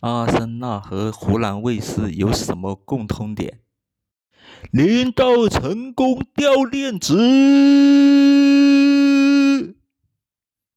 阿森纳和湖南卫视有什么共通点？领导成功掉链子。